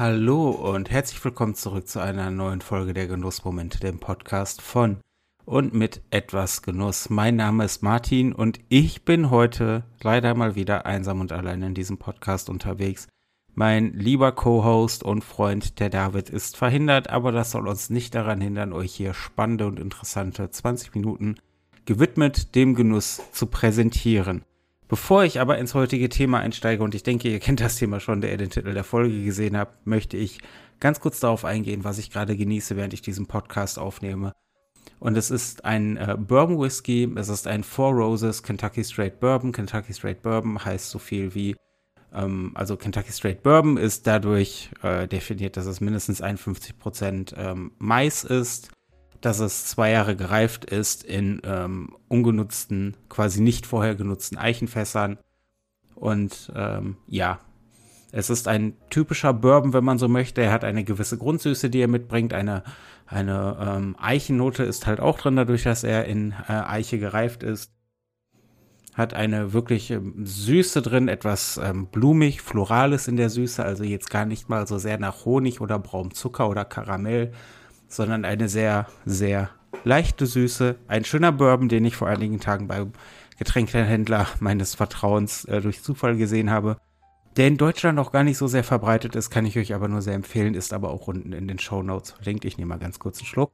Hallo und herzlich willkommen zurück zu einer neuen Folge der Genussmomente, dem Podcast von und mit etwas Genuss. Mein Name ist Martin und ich bin heute leider mal wieder einsam und allein in diesem Podcast unterwegs. Mein lieber Co-Host und Freund, der David, ist verhindert, aber das soll uns nicht daran hindern, euch hier spannende und interessante 20 Minuten gewidmet dem Genuss zu präsentieren. Bevor ich aber ins heutige Thema einsteige, und ich denke, ihr kennt das Thema schon, der ihr den Titel der Folge gesehen habt, möchte ich ganz kurz darauf eingehen, was ich gerade genieße, während ich diesen Podcast aufnehme. Und es ist ein äh, Bourbon Whisky, es ist ein Four Roses Kentucky Straight Bourbon. Kentucky Straight Bourbon heißt so viel wie, ähm, also Kentucky Straight Bourbon ist dadurch äh, definiert, dass es mindestens 51% ähm, Mais ist dass es zwei Jahre gereift ist in ähm, ungenutzten, quasi nicht vorher genutzten Eichenfässern. Und ähm, ja, es ist ein typischer Bourbon, wenn man so möchte. Er hat eine gewisse Grundsüße, die er mitbringt. Eine, eine ähm, Eichennote ist halt auch drin, dadurch, dass er in äh, Eiche gereift ist. Hat eine wirklich ähm, Süße drin, etwas ähm, blumig, florales in der Süße, also jetzt gar nicht mal so sehr nach Honig oder braunem Zucker oder Karamell, sondern eine sehr, sehr leichte Süße. Ein schöner Bourbon, den ich vor einigen Tagen beim Getränkehändler meines Vertrauens äh, durch Zufall gesehen habe. Der in Deutschland noch gar nicht so sehr verbreitet ist, kann ich euch aber nur sehr empfehlen, ist aber auch unten in den Show Notes verlinkt. Ich nehme mal ganz kurz einen Schluck.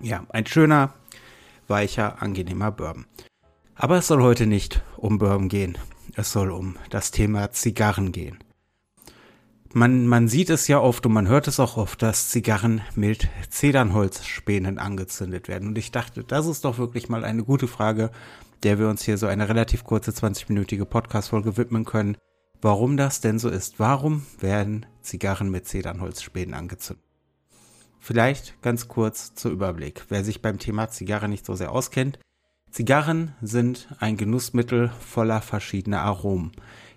Ja, ein schöner, weicher, angenehmer Bourbon. Aber es soll heute nicht um Bourbon gehen. Es soll um das Thema Zigarren gehen man, man sieht es ja oft und man hört es auch oft, dass Zigarren mit Zedernholzspänen angezündet werden. Und ich dachte, das ist doch wirklich mal eine gute Frage, der wir uns hier so eine relativ kurze 20-minütige Podcast-Folge widmen können. Warum das denn so ist? Warum werden Zigarren mit Zedernholzspänen angezündet? Vielleicht ganz kurz zur Überblick. Wer sich beim Thema Zigarre nicht so sehr auskennt. Zigarren sind ein Genussmittel voller verschiedener Aromen.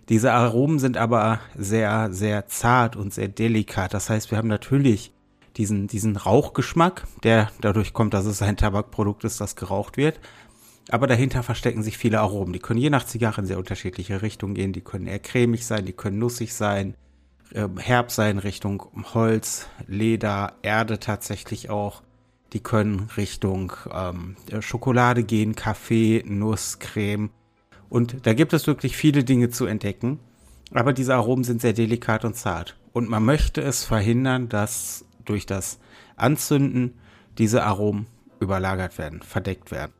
Diese Aromen sind aber sehr, sehr zart und sehr delikat. Das heißt, wir haben natürlich diesen, diesen Rauchgeschmack, der dadurch kommt, dass es ein Tabakprodukt ist, das geraucht wird. Aber dahinter verstecken sich viele Aromen. Die können je nach Zigarre in sehr unterschiedliche Richtungen gehen. Die können eher cremig sein, die können nussig sein, äh, herb sein Richtung Holz, Leder, Erde tatsächlich auch. Die können Richtung ähm, Schokolade gehen, Kaffee, Nuss, Creme. Und da gibt es wirklich viele Dinge zu entdecken. Aber diese Aromen sind sehr delikat und zart. Und man möchte es verhindern, dass durch das Anzünden diese Aromen überlagert werden, verdeckt werden.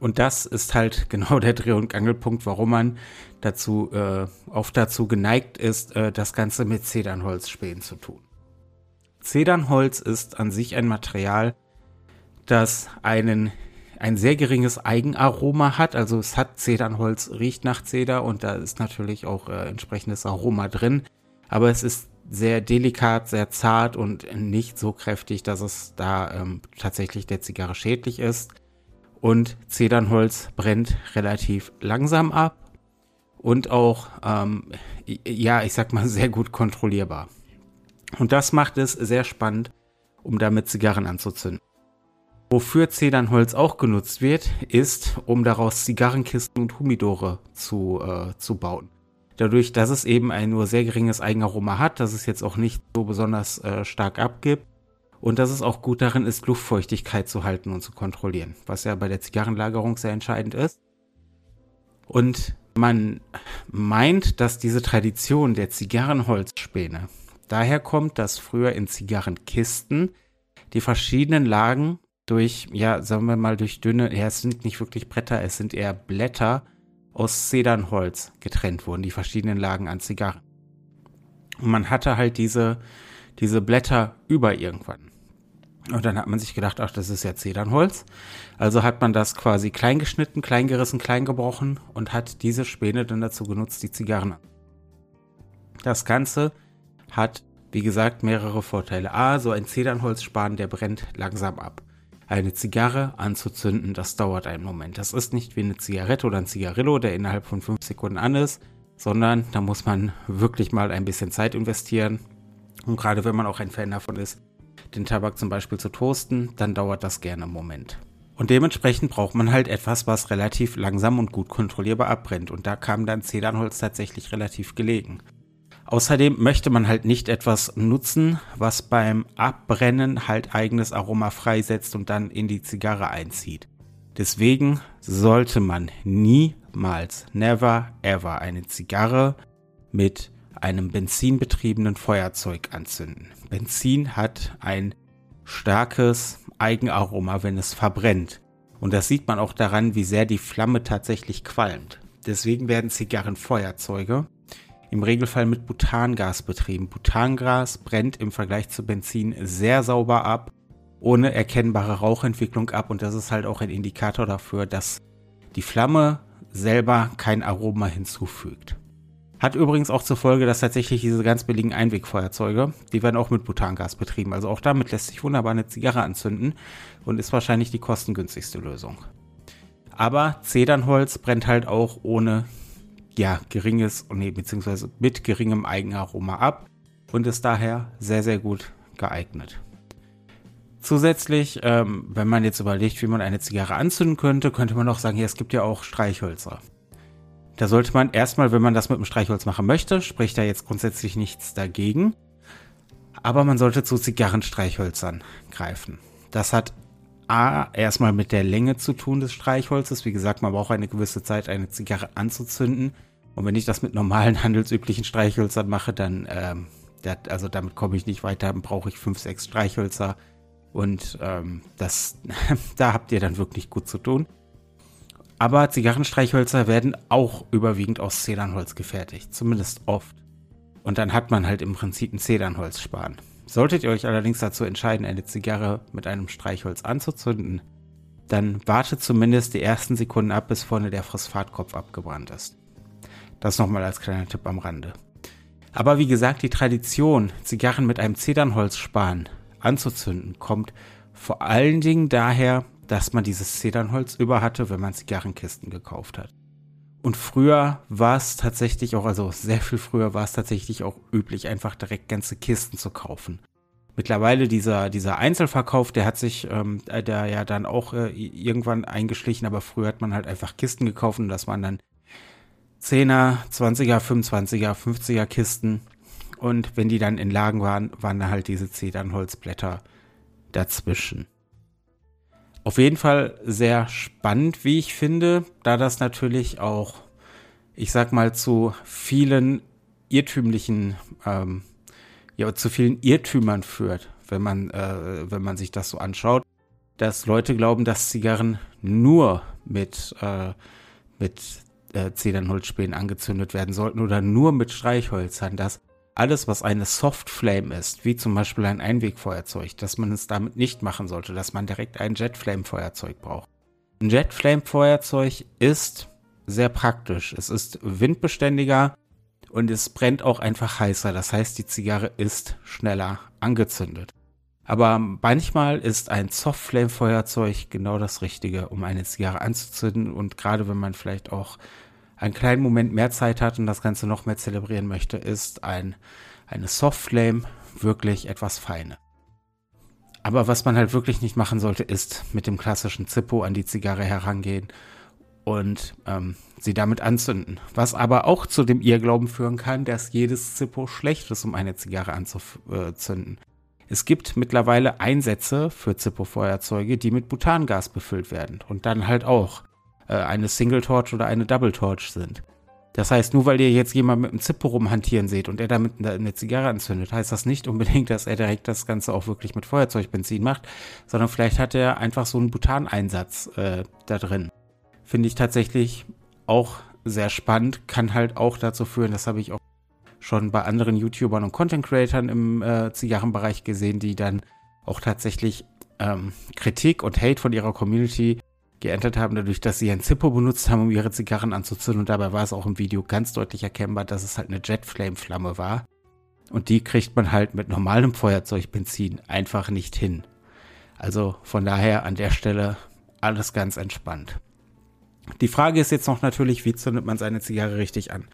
Und das ist halt genau der Dreh- und Angelpunkt, warum man dazu äh, oft dazu geneigt ist, äh, das Ganze mit Zedernholzspänen zu tun. Zedernholz ist an sich ein Material, das einen ein sehr geringes Eigenaroma hat. Also es hat Zedernholz, riecht nach Zeder und da ist natürlich auch äh, entsprechendes Aroma drin. Aber es ist sehr delikat, sehr zart und nicht so kräftig, dass es da ähm, tatsächlich der Zigarre schädlich ist. Und Zedernholz brennt relativ langsam ab und auch, ähm, ja, ich sag mal, sehr gut kontrollierbar. Und das macht es sehr spannend, um damit Zigarren anzuzünden. Wofür Zedernholz auch genutzt wird, ist, um daraus Zigarrenkisten und Humidore zu, äh, zu bauen. Dadurch, dass es eben ein nur sehr geringes Eigenaroma hat, dass es jetzt auch nicht so besonders äh, stark abgibt und dass es auch gut darin ist, Luftfeuchtigkeit zu halten und zu kontrollieren, was ja bei der Zigarrenlagerung sehr entscheidend ist. Und man meint, dass diese Tradition der Zigarrenholzspäne daher kommt, dass früher in Zigarrenkisten die verschiedenen Lagen durch, ja, sagen wir mal, durch dünne, ja, es sind nicht wirklich Bretter, es sind eher Blätter aus Zedernholz getrennt wurden, die verschiedenen Lagen an Zigarren. Und man hatte halt diese, diese Blätter über irgendwann. Und dann hat man sich gedacht, ach, das ist ja Zedernholz. Also hat man das quasi klein geschnitten, klein gerissen, klein gebrochen und hat diese Späne dann dazu genutzt, die Zigarren. Das Ganze hat, wie gesagt, mehrere Vorteile. A, so ein Zedernholzspan, der brennt langsam ab eine Zigarre anzuzünden, das dauert einen Moment. Das ist nicht wie eine Zigarette oder ein Zigarillo, der innerhalb von fünf Sekunden an ist, sondern da muss man wirklich mal ein bisschen Zeit investieren. Und gerade wenn man auch ein Fan davon ist, den Tabak zum Beispiel zu toasten, dann dauert das gerne einen Moment. Und dementsprechend braucht man halt etwas, was relativ langsam und gut kontrollierbar abbrennt. Und da kam dann Zedernholz tatsächlich relativ gelegen. Außerdem möchte man halt nicht etwas nutzen, was beim Abbrennen halt eigenes Aroma freisetzt und dann in die Zigarre einzieht. Deswegen sollte man niemals, never, ever eine Zigarre mit einem benzinbetriebenen Feuerzeug anzünden. Benzin hat ein starkes Eigenaroma, wenn es verbrennt. Und das sieht man auch daran, wie sehr die Flamme tatsächlich qualmt. Deswegen werden Zigarrenfeuerzeuge im Regelfall mit Butangas betrieben. Butangas brennt im Vergleich zu Benzin sehr sauber ab, ohne erkennbare Rauchentwicklung ab und das ist halt auch ein Indikator dafür, dass die Flamme selber kein Aroma hinzufügt. Hat übrigens auch zur Folge, dass tatsächlich diese ganz billigen Einwegfeuerzeuge, die werden auch mit Butangas betrieben. Also auch damit lässt sich wunderbar eine Zigarre anzünden und ist wahrscheinlich die kostengünstigste Lösung. Aber Zedernholz brennt halt auch ohne, ja, geringes, nee, beziehungsweise mit geringem Eigenaroma ab und ist daher sehr, sehr gut geeignet. Zusätzlich, ähm, wenn man jetzt überlegt, wie man eine Zigarre anzünden könnte, könnte man auch sagen, ja, es gibt ja auch Streichhölzer. Da sollte man erstmal, wenn man das mit dem Streichholz machen möchte, spricht da jetzt grundsätzlich nichts dagegen. Aber man sollte zu Zigarrenstreichhölzern greifen. Das hat A, erstmal mit der Länge zu tun des Streichholzes. Wie gesagt, man braucht eine gewisse Zeit, eine Zigarre anzuzünden. Und wenn ich das mit normalen handelsüblichen Streichhölzern mache, dann, ähm, dat, also damit komme ich nicht weiter, dann brauche ich fünf, sechs Streichhölzer. Und ähm, das, da habt ihr dann wirklich gut zu tun. Aber Zigarrenstreichhölzer werden auch überwiegend aus Zedernholz gefertigt, zumindest oft. Und dann hat man halt im Prinzip ein Zedernholzspan. Solltet ihr euch allerdings dazu entscheiden, eine Zigarre mit einem Streichholz anzuzünden, dann wartet zumindest die ersten Sekunden ab, bis vorne der Phosphatkopf abgebrannt ist. Das nochmal als kleiner Tipp am Rande. Aber wie gesagt, die Tradition, Zigarren mit einem Zedernholzspan anzuzünden, kommt vor allen Dingen daher, dass man dieses Zedernholz über hatte, wenn man Zigarrenkisten gekauft hat. Und früher war es tatsächlich auch, also sehr viel früher war es tatsächlich auch üblich, einfach direkt ganze Kisten zu kaufen. Mittlerweile dieser, dieser Einzelverkauf, der hat sich, ähm, der ja dann auch äh, irgendwann eingeschlichen, aber früher hat man halt einfach Kisten gekauft und das waren dann 10er, 20er, 25er, 50er Kisten. Und wenn die dann in Lagen waren, waren da halt diese Zedernholzblätter dazwischen. Auf jeden Fall sehr spannend, wie ich finde, da das natürlich auch, ich sag mal, zu vielen irrtümlichen, ähm, ja, zu vielen Irrtümern führt, wenn man, äh, wenn man sich das so anschaut, dass Leute glauben, dass Zigarren nur mit, äh, mit äh, Zedernholzspänen angezündet werden sollten oder nur mit Streichhölzern, dass alles, was eine Soft Flame ist, wie zum Beispiel ein Einwegfeuerzeug, dass man es damit nicht machen sollte, dass man direkt ein Jet Flame Feuerzeug braucht. Ein Jet Flame Feuerzeug ist sehr praktisch. Es ist windbeständiger und es brennt auch einfach heißer. Das heißt, die Zigarre ist schneller angezündet. Aber manchmal ist ein Soft Flame Feuerzeug genau das Richtige, um eine Zigarre anzuzünden und gerade wenn man vielleicht auch einen kleinen Moment mehr Zeit hat und das Ganze noch mehr zelebrieren möchte, ist ein, eine Soft Flame wirklich etwas feine. Aber was man halt wirklich nicht machen sollte, ist mit dem klassischen Zippo an die Zigarre herangehen und ähm, sie damit anzünden. Was aber auch zu dem Irrglauben führen kann, dass jedes Zippo schlecht ist, um eine Zigarre anzuzünden. Es gibt mittlerweile Einsätze für Zippo-Feuerzeuge, die mit Butangas befüllt werden und dann halt auch äh, eine Single Torch oder eine Double Torch sind. Das heißt, nur weil ihr jetzt jemand mit einem Zippo rumhantieren seht und er damit eine Zigarre anzündet, heißt das nicht unbedingt, dass er direkt das Ganze auch wirklich mit Feuerzeugbenzin macht, sondern vielleicht hat er einfach so einen Butaneinsatz äh, da drin. Finde ich tatsächlich auch sehr spannend, kann halt auch dazu führen, das habe ich auch schon bei anderen YouTubern und Content Creatern im äh, Zigarrenbereich gesehen, die dann auch tatsächlich ähm, Kritik und Hate von ihrer Community geerntet haben, dadurch, dass sie ein Zippo benutzt haben, um ihre Zigarren anzuzünden. Und dabei war es auch im Video ganz deutlich erkennbar, dass es halt eine Jetflame-Flamme war. Und die kriegt man halt mit normalem Feuerzeugbenzin einfach nicht hin. Also von daher an der Stelle alles ganz entspannt. Die Frage ist jetzt noch natürlich, wie zündet man seine Zigarre richtig an?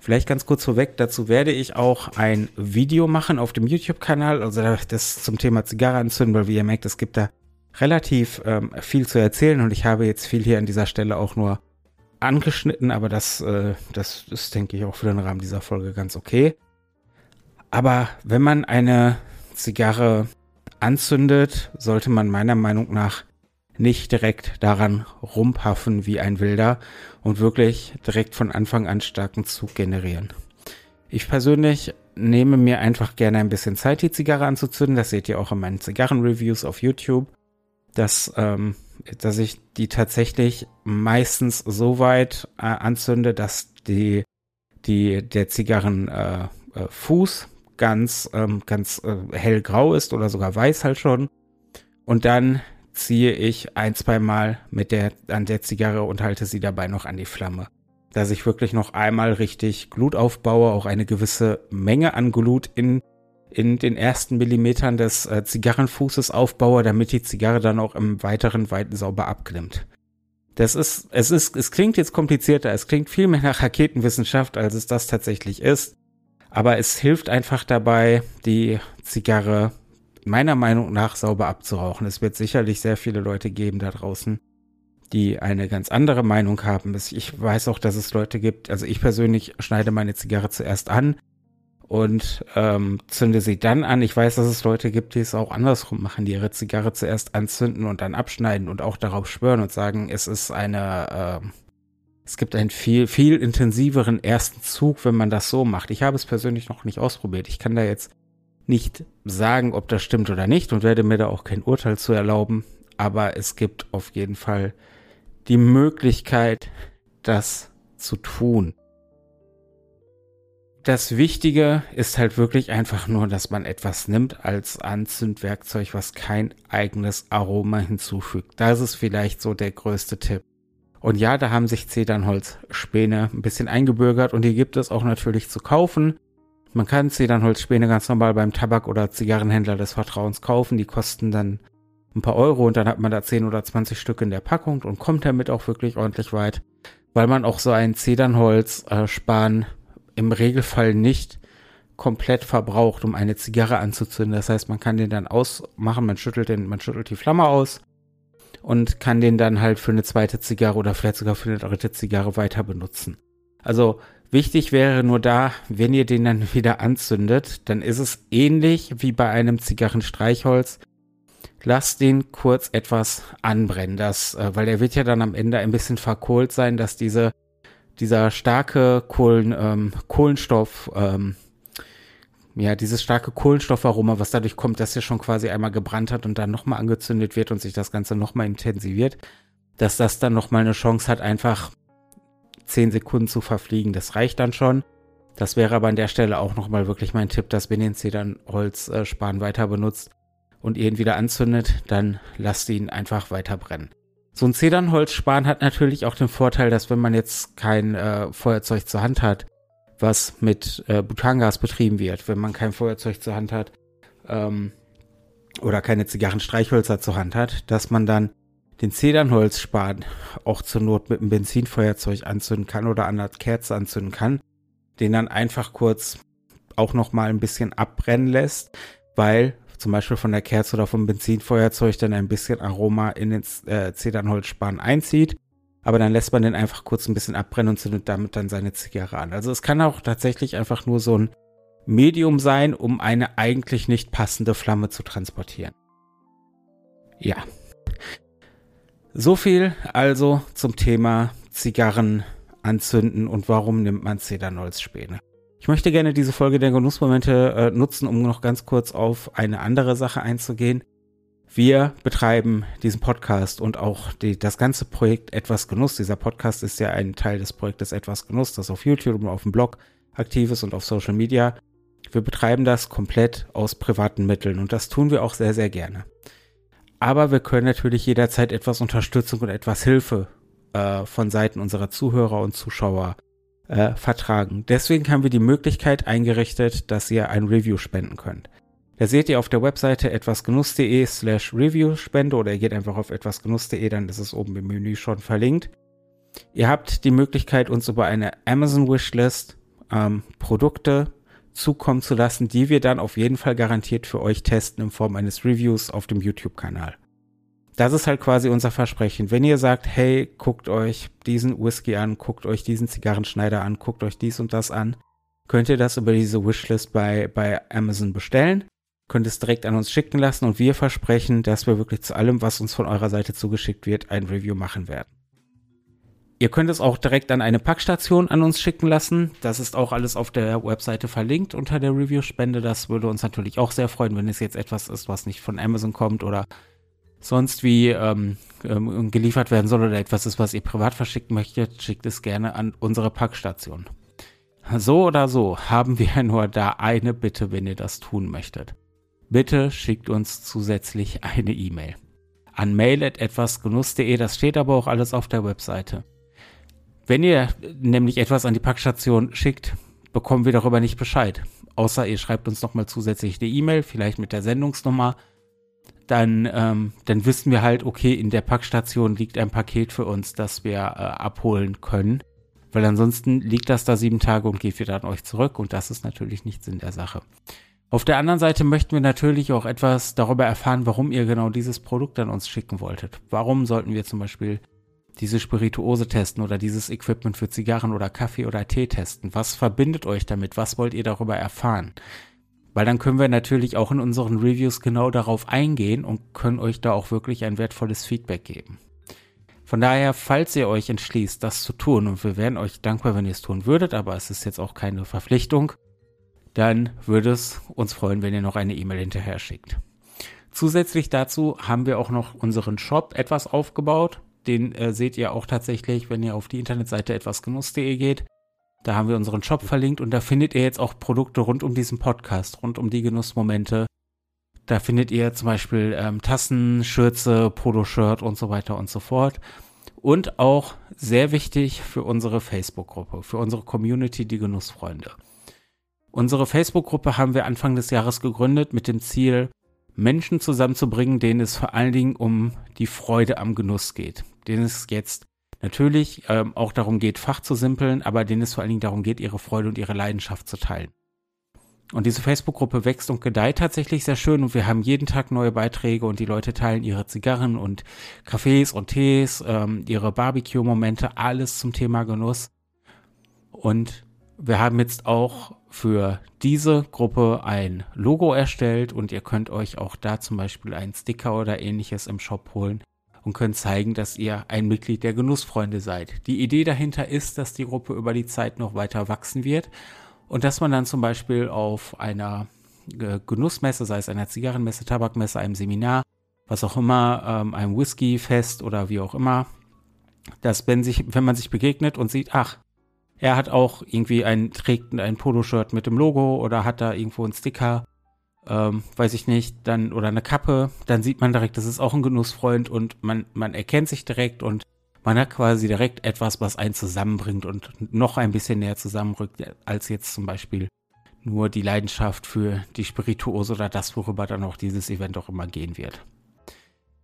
Vielleicht ganz kurz vorweg, dazu werde ich auch ein Video machen auf dem YouTube-Kanal, also das zum Thema Zigarre anzünden, weil wie ihr merkt, es gibt da relativ ähm, viel zu erzählen und ich habe jetzt viel hier an dieser Stelle auch nur angeschnitten, aber das, äh, das ist, denke ich, auch für den Rahmen dieser Folge ganz okay. Aber wenn man eine Zigarre anzündet, sollte man meiner Meinung nach nicht direkt daran rumpaffen wie ein Wilder und wirklich direkt von Anfang an starken Zug generieren. Ich persönlich nehme mir einfach gerne ein bisschen Zeit, die Zigarre anzuzünden. Das seht ihr auch in meinen Zigarrenreviews auf YouTube, dass, ähm, dass ich die tatsächlich meistens so weit äh, anzünde, dass die, die, der Zigarrenfuß äh, äh, ganz, ähm, ganz äh, hellgrau ist oder sogar weiß halt schon. Und dann ziehe ich ein, zwei Mal mit der, an der Zigarre und halte sie dabei noch an die Flamme. Dass ich wirklich noch einmal richtig Glut aufbaue, auch eine gewisse Menge an Glut in, in den ersten Millimetern des äh, Zigarrenfußes aufbaue, damit die Zigarre dann auch im weiteren Weiten sauber abklimmt. Das ist, es ist, es klingt jetzt komplizierter, es klingt viel mehr nach Raketenwissenschaft, als es das tatsächlich ist. Aber es hilft einfach dabei, die Zigarre meiner Meinung nach sauber abzurauchen. Es wird sicherlich sehr viele Leute geben da draußen, die eine ganz andere Meinung haben. Ich weiß auch, dass es Leute gibt, also ich persönlich schneide meine Zigarre zuerst an und ähm, zünde sie dann an. Ich weiß, dass es Leute gibt, die es auch andersrum machen, die ihre Zigarre zuerst anzünden und dann abschneiden und auch darauf schwören und sagen, es ist eine, äh, es gibt einen viel, viel intensiveren ersten Zug, wenn man das so macht. Ich habe es persönlich noch nicht ausprobiert. Ich kann da jetzt nicht sagen, ob das stimmt oder nicht und werde mir da auch kein Urteil zu erlauben. Aber es gibt auf jeden Fall die Möglichkeit, das zu tun. Das Wichtige ist halt wirklich einfach nur, dass man etwas nimmt als Anzündwerkzeug, was kein eigenes Aroma hinzufügt. Das ist vielleicht so der größte Tipp. Und ja, da haben sich Zedernholzspäne ein bisschen eingebürgert und die gibt es auch natürlich zu kaufen. Man kann Zedernholzspäne ganz normal beim Tabak- oder Zigarrenhändler des Vertrauens kaufen. Die kosten dann ein paar Euro und dann hat man da 10 oder 20 Stück in der Packung und kommt damit auch wirklich ordentlich weit, weil man auch so ein Zedernholz-Span im Regelfall nicht komplett verbraucht, um eine Zigarre anzuzünden. Das heißt, man kann den dann ausmachen, man schüttelt den, man schüttelt die Flamme aus und kann den dann halt für eine zweite Zigarre oder vielleicht sogar für eine dritte Zigarre weiter benutzen. Also wichtig wäre nur da, wenn ihr den dann wieder anzündet, dann ist es ähnlich wie bei einem Zigarrenstreichholz. Lasst den kurz etwas anbrennen, das, äh, weil der wird ja dann am Ende ein bisschen verkohlt sein, dass diese, dieser starke Kohlen, ähm, Kohlenstoff, ähm, ja, dieses starke Kohlenstoffaroma, was dadurch kommt, dass er schon quasi einmal gebrannt hat und dann nochmal angezündet wird und sich das Ganze nochmal intensiviert, dass das dann nochmal eine Chance hat, einfach 10 Sekunden zu verfliegen. Das reicht dann schon. Das wäre aber an der Stelle auch nochmal wirklich mein Tipp, dass wenn ihr den Zedernholzspan äh, weiter benutzt und ihr ihn wieder anzündet, dann lasst ihn einfach weiter brennen. So ein Zedernholzspan hat natürlich auch den Vorteil, dass wenn man jetzt kein äh, Feuerzeug zur Hand hat, was mit äh, Butangas betrieben wird, wenn man kein Feuerzeug zur Hand hat ähm, oder keine Zigarrenstreichhölzer zur Hand hat, dass man dann den Zedernholzspan auch zur Not mit einem Benzinfeuerzeug anzünden kann oder an der Kerze anzünden kann, den dann einfach kurz auch noch mal ein bisschen abbrennen lässt, weil zum Beispiel von der Kerze oder vom Benzinfeuerzeug dann ein bisschen Aroma in den äh, Zedernholzspan einzieht aber dann lässt man den einfach kurz ein bisschen abbrennen und zündet damit dann seine Zigarre an. Also es kann auch tatsächlich einfach nur so ein Medium sein, um eine eigentlich nicht passende Flamme zu transportieren. Ja. So viel also zum Thema Zigarren anzünden und warum nimmt man Zedernholzspäne. Ich möchte gerne diese Folge der Genussmomente äh, nutzen, um noch ganz kurz auf eine andere Sache einzugehen. Wir betreiben diesen Podcast und auch die, das ganze Projekt Etwas Genuss. Dieser Podcast ist ja ein Teil des Projektes Etwas Genuss, das auf YouTube und auf dem Blog aktiv ist und auf Social Media. Wir betreiben das komplett aus privaten Mitteln und das tun wir auch sehr, sehr gerne. Aber wir können natürlich jederzeit etwas Unterstützung und etwas Hilfe äh, von Seiten unserer Zuhörer und Zuschauer äh, vertragen. Deswegen haben wir die Möglichkeit eingerichtet, dass ihr ein Review spenden könnt. Da seht ihr auf der Webseite etwasgenuss.de slash Review-Spende oder ihr geht einfach auf etwasgenuss.de, dann ist es oben im Menü schon verlinkt. Ihr habt die Möglichkeit, uns über eine Amazon-Wishlist ähm, Produkte zukommen zu lassen, die wir dann auf jeden Fall garantiert für euch testen in Form eines Reviews auf dem YouTube-Kanal. das ist halt quasi unser Versprechen. Wenn ihr sagt, hey, guckt euch diesen Whisky an, guckt euch diesen Zigarrenschneider an, guckt euch dies und das an, könnt ihr das über diese Wishlist bei, bei Amazon bestellen, könnt es direkt an uns schicken lassen und wir versprechen, dass wir wirklich zu allem, was uns von eurer Seite zugeschickt wird, ein Review machen werden. Ihr könnt es auch direkt an eine Packstation an uns schicken lassen. Das ist auch alles auf der Webseite verlinkt unter der Review-Spende. Das würde uns natürlich auch sehr freuen, wenn es jetzt etwas ist, was nicht von Amazon kommt oder sonst wie ähm, ähm, geliefert werden soll oder etwas ist, was ihr privat verschicken möchtet, schickt es gerne an unsere Packstation. So oder so haben wir nur da eine Bitte, wenn ihr das tun möchtet. Bitte schickt uns zusätzlich eine E-Mail. An mail.etwasgenuss.de, das steht aber auch alles auf der Webseite. Wenn ihr nämlich etwas an die Packstation schickt, bekommen wir darüber nicht Bescheid. Außer ihr schreibt uns nochmal zusätzlich eine E-Mail, vielleicht mit der Sendungsnummer. Dann, ähm, dann wissen wir halt, okay, in der Packstation liegt ein Paket für uns, das wir äh, abholen können. Weil ansonsten liegt das da sieben Tage und geht wieder an euch zurück und das ist natürlich nicht Sinn der Sache. Auf der anderen Seite möchten wir natürlich auch etwas darüber erfahren, warum ihr genau dieses Produkt an uns schicken wolltet. Warum sollten wir zum Beispiel diese Spirituose testen oder dieses Equipment für Zigarren oder Kaffee oder Tee testen? Was verbindet euch damit? Was wollt ihr darüber erfahren? Weil dann können wir natürlich auch in unseren Reviews genau darauf eingehen und können euch da auch wirklich ein wertvolles Feedback geben. Von daher, falls ihr euch entschließt, das zu tun, und wir wären euch dankbar, wenn ihr es tun würdet, aber es ist jetzt auch keine Verpflichtung, dann würde es uns freuen, wenn ihr noch eine E-Mail hinterher schickt. Zusätzlich dazu haben wir auch noch unseren Shop etwas aufgebaut. Den äh, seht ihr auch tatsächlich, wenn ihr auf die Internetseite etwasgenuss.de geht. Da haben wir unseren Shop verlinkt und da findet ihr jetzt auch Produkte rund um diesen Podcast, rund um die Genussmomente. Da findet ihr zum Beispiel ähm, Tassen, Schürze, Poloshirt und so weiter und so fort. Und auch sehr wichtig für unsere Facebook-Gruppe, für unsere Community, die Genussfreunde. Unsere Facebook-Gruppe haben wir Anfang des Jahres gegründet mit dem Ziel, Menschen zusammenzubringen, denen es vor allen Dingen um die Freude am Genuss geht. Denen es jetzt natürlich ähm, auch darum geht, Fach zu simpeln, aber denen es vor allen Dingen darum geht, ihre Freude und ihre Leidenschaft zu teilen. Und diese Facebook-Gruppe wächst und gedeiht tatsächlich sehr schön und wir haben jeden Tag neue Beiträge und die Leute teilen ihre Zigarren und Kaffees und Tees, ähm, ihre Barbecue-Momente, alles zum Thema Genuss. Und wir haben jetzt auch für diese Gruppe ein Logo erstellt und ihr könnt euch auch da zum Beispiel einen Sticker oder ähnliches im Shop holen und könnt zeigen, dass ihr ein Mitglied der Genussfreunde seid. Die Idee dahinter ist, dass die Gruppe über die Zeit noch weiter wachsen wird und dass man dann zum Beispiel auf einer äh, Genussmesse, sei es einer Zigarrenmesse, Tabakmesse, einem Seminar, was auch immer, ähm, einem Whiskyfest oder wie auch immer, dass wenn sich, wenn man sich begegnet und sieht, ach, er hat auch irgendwie ein, trägt ein Poloshirt mit dem Logo oder hat da irgendwo einen Sticker, ähm, weiß ich nicht, dann, oder eine Kappe, dann sieht man direkt, das ist auch ein Genussfreund und man, man erkennt sich direkt und man hat quasi direkt etwas, was einen zusammenbringt und noch ein bisschen näher zusammenrückt, als jetzt zum Beispiel nur die Leidenschaft für die Spirituose oder das, worüber dann auch dieses Event auch immer gehen wird.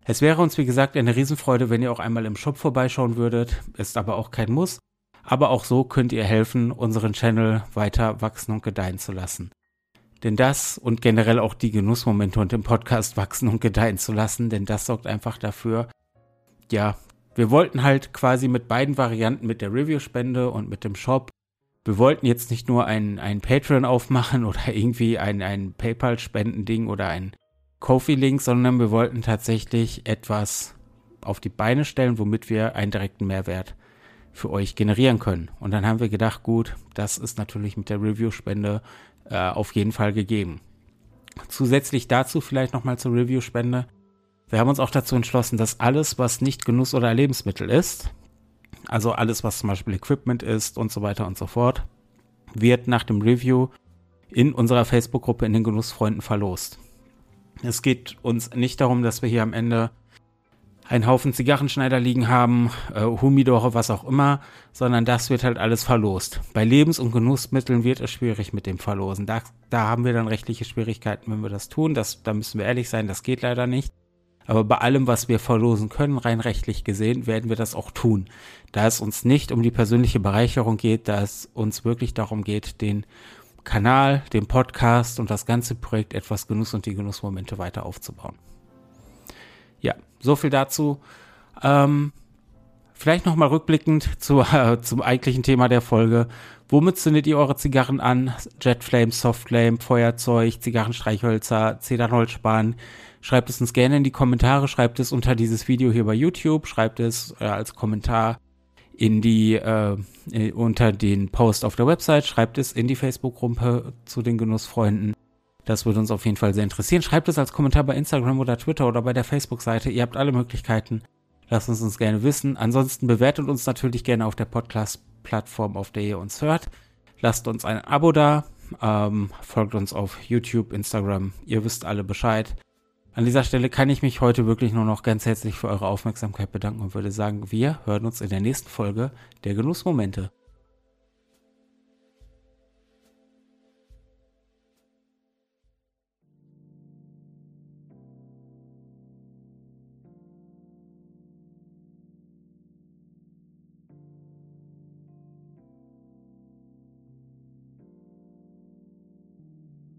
Es wäre uns, wie gesagt, eine Riesenfreude, wenn ihr auch einmal im Shop vorbeischauen würdet, ist aber auch kein Muss. Aber auch so könnt ihr helfen, unseren Channel weiter wachsen und gedeihen zu lassen. Denn das und generell auch die Genussmomente und den Podcast wachsen und gedeihen zu lassen, denn das sorgt einfach dafür, ja, wir wollten halt quasi mit beiden Varianten, mit der Review-Spende und mit dem Shop, wir wollten jetzt nicht nur ein, ein Patreon aufmachen oder irgendwie ein, ein PayPal-Spendending oder ein Kofi-Link, sondern wir wollten tatsächlich etwas auf die Beine stellen, womit wir einen direkten Mehrwert für euch generieren können. Und dann haben wir gedacht, gut, das ist natürlich mit der Review-Spende äh, auf jeden Fall gegeben. Zusätzlich dazu vielleicht nochmal zur Review-Spende. Wir haben uns auch dazu entschlossen, dass alles, was nicht Genuss oder Lebensmittel ist, also alles, was zum Beispiel Equipment ist und so weiter und so fort, wird nach dem Review in unserer Facebook-Gruppe in den Genussfreunden verlost. Es geht uns nicht darum, dass wir hier am Ende einen Haufen Zigarrenschneider liegen haben, äh, Humidore, was auch immer, sondern das wird halt alles verlost. Bei Lebens- und Genussmitteln wird es schwierig mit dem Verlosen. Da, da haben wir dann rechtliche Schwierigkeiten, wenn wir das tun. Das, da müssen wir ehrlich sein, das geht leider nicht. Aber bei allem, was wir verlosen können, rein rechtlich gesehen, werden wir das auch tun. Da es uns nicht um die persönliche Bereicherung geht, da es uns wirklich darum geht, den Kanal, den Podcast und das ganze Projekt etwas Genuss und die Genussmomente weiter aufzubauen. Ja, so viel dazu. Ähm, vielleicht nochmal rückblickend zu, äh, zum eigentlichen Thema der Folge. Womit zündet ihr eure Zigarren an? Jetflame, Softflame, Feuerzeug, Zigarrenstreichhölzer, Zedernholzspan? Schreibt es uns gerne in die Kommentare, schreibt es unter dieses Video hier bei YouTube, schreibt es äh, als Kommentar in die äh, äh unter den Post auf der Website, schreibt es in die Facebook-Gruppe zu den Genussfreunden. Das würde uns auf jeden Fall sehr interessieren. Schreibt es als Kommentar bei Instagram oder Twitter oder bei der Facebook-Seite. Ihr habt alle Möglichkeiten. Lasst uns uns gerne wissen. Ansonsten bewertet uns natürlich gerne auf der Podcast-Plattform, auf der ihr uns hört. Lasst uns ein Abo da. Ähm, folgt uns auf YouTube, Instagram. Ihr wisst alle Bescheid. An dieser Stelle kann ich mich heute wirklich nur noch ganz herzlich für eure Aufmerksamkeit bedanken und würde sagen, wir hören uns in der nächsten Folge der Genussmomente.